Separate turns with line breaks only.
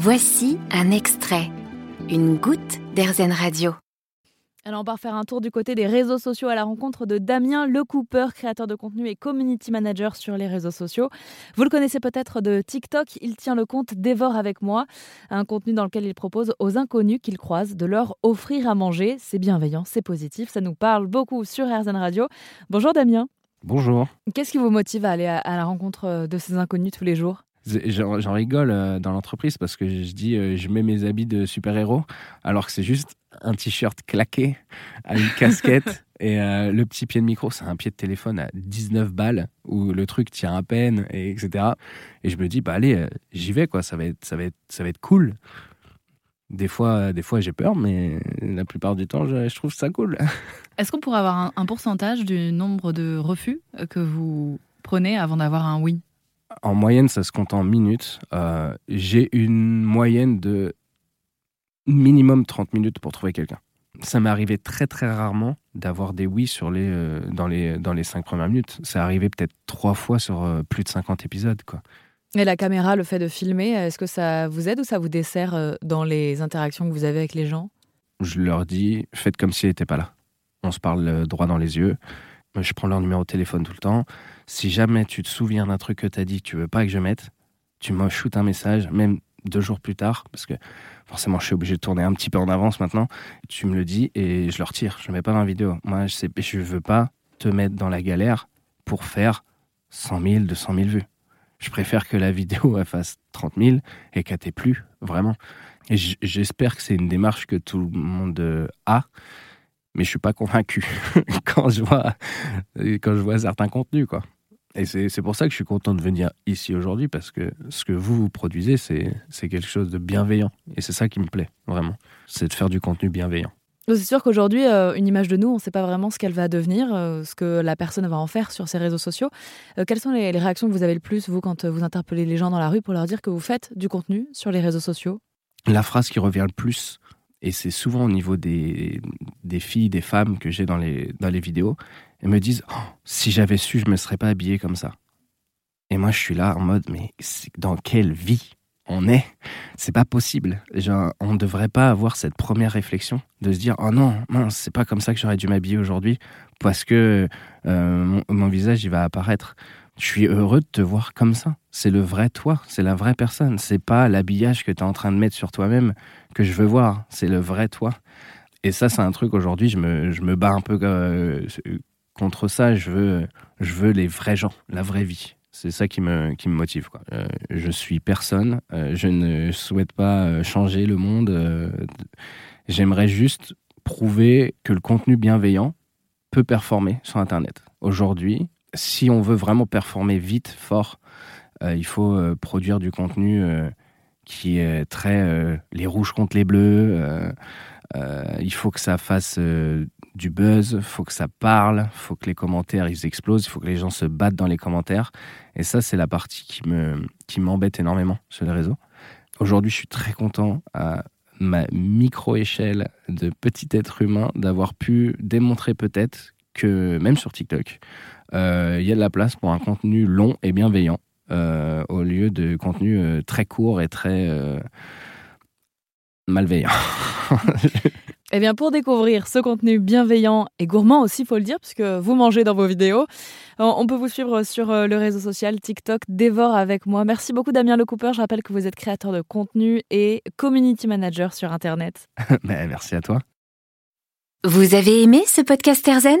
Voici un extrait, une goutte d'Airzen Radio.
Alors on part faire un tour du côté des réseaux sociaux à la rencontre de Damien Lecooper, créateur de contenu et community manager sur les réseaux sociaux. Vous le connaissez peut-être de TikTok, il tient le compte Dévore avec moi, un contenu dans lequel il propose aux inconnus qu'il croise de leur offrir à manger. C'est bienveillant, c'est positif, ça nous parle beaucoup sur RZN Radio. Bonjour Damien.
Bonjour.
Qu'est-ce qui vous motive à aller à la rencontre de ces inconnus tous les jours?
J'en rigole euh, dans l'entreprise parce que je dis euh, je mets mes habits de super-héros alors que c'est juste un t-shirt claqué à une casquette et euh, le petit pied de micro c'est un pied de téléphone à 19 balles où le truc tient à peine et etc. Et je me dis bah allez j'y vais quoi ça va être ça va être ça va être cool. Des fois, des fois j'ai peur, mais la plupart du temps, je, trouve ça cool.
Est-ce qu'on pourrait avoir un pourcentage du nombre de refus que vous prenez avant d'avoir un oui?
En moyenne, ça se compte en minutes. Euh, j'ai une moyenne de minimum 30 minutes pour trouver quelqu'un. Ça m'est arrivé très très rarement d'avoir des oui sur les, euh, dans, les, dans les 5 premières minutes. C'est arrivé peut-être trois fois sur euh, plus de 50 épisodes. Quoi.
Et la caméra, le fait de filmer, est-ce que ça vous aide ou ça vous dessert dans les interactions que vous avez avec les gens?
Je leur dis, faites comme s'il n'était pas là. On se parle droit dans les yeux. Je prends leur numéro de téléphone tout le temps. Si jamais tu te souviens d'un truc que tu as dit que tu veux pas que je mette, tu me shootes un message, même deux jours plus tard, parce que forcément je suis obligé de tourner un petit peu en avance maintenant. Tu me le dis et je le retire. Je ne mets pas dans la vidéo. Moi, je ne je veux pas te mettre dans la galère pour faire 100 000, 200 000 vues. Je préfère que la vidéo fasse 30 000 et qu'elle t'ait plus, vraiment. Et j'espère que c'est une démarche que tout le monde euh, a mais je suis pas convaincu quand je vois quand je vois certains contenus quoi. Et c'est pour ça que je suis content de venir ici aujourd'hui parce que ce que vous, vous produisez, c'est quelque chose de bienveillant. Et c'est ça qui me plaît, vraiment. C'est de faire du contenu bienveillant.
C'est sûr qu'aujourd'hui, euh, une image de nous, on ne sait pas vraiment ce qu'elle va devenir, euh, ce que la personne va en faire sur ses réseaux sociaux. Euh, quelles sont les, les, réactions que vous avez le plus, vous, quand vous interpellez les gens dans la rue pour leur dire que vous faites du contenu sur les réseaux sociaux?
La phrase qui revient le plus, et c'est souvent au niveau des, des filles, des femmes que j'ai dans les, dans les vidéos, elles me disent oh, Si j'avais su, je ne me serais pas habillé comme ça. Et moi, je suis là en mode Mais dans quelle vie on est? C'est pas possible. On ne devrait pas avoir cette première réflexion de se dire Oh non, mince, c'est pas comme ça que j'aurais dû m'habiller aujourd'hui parce que euh, mon, mon, visage, il va apparaître. Je suis heureux de te voir comme ça. C'est le vrai toi, c'est la vraie personne. C'est pas l'habillage que tu es en train de mettre sur toi-même que je veux voir. C'est le vrai toi. Et ça, c'est un truc aujourd'hui, je me, je me bats un peu euh, contre ça. Je veux, je veux les vrais gens, la vraie vie. C'est ça qui me, qui me motive. Euh, je suis personne. Euh, je ne souhaite pas changer le monde. J'aimerais juste prouver que le contenu bienveillant peut performer sur Internet. Aujourd'hui, si on veut vraiment performer vite, fort, euh, il faut euh, produire du contenu euh, qui est très les rouges contre les bleus. il faut que ça fasse du buzz, il faut que ça parle, il faut que les commentaires ils explosent, il faut que les gens se battent dans les commentaires. Et ça, c'est la partie qui me qui m'embête énormément sur les réseaux. Aujourd'hui, je suis très content à ma micro-échelle de petit être humain d'avoir pu démontrer peut-être que même sur TikTok, il y a de la place pour un contenu long et bienveillant euh, au lieu de contenu euh, très court et très euh, malveillant.
Eh bien, pour découvrir ce contenu bienveillant et gourmand aussi, faut le dire, puisque vous mangez dans vos vidéos, on peut vous suivre sur le réseau social TikTok Dévore avec moi. Merci beaucoup Damien Lecooper. Je rappelle que vous êtes créateur de contenu et community manager sur Internet.
Ben, merci à toi.
Vous avez aimé ce podcast Erzen?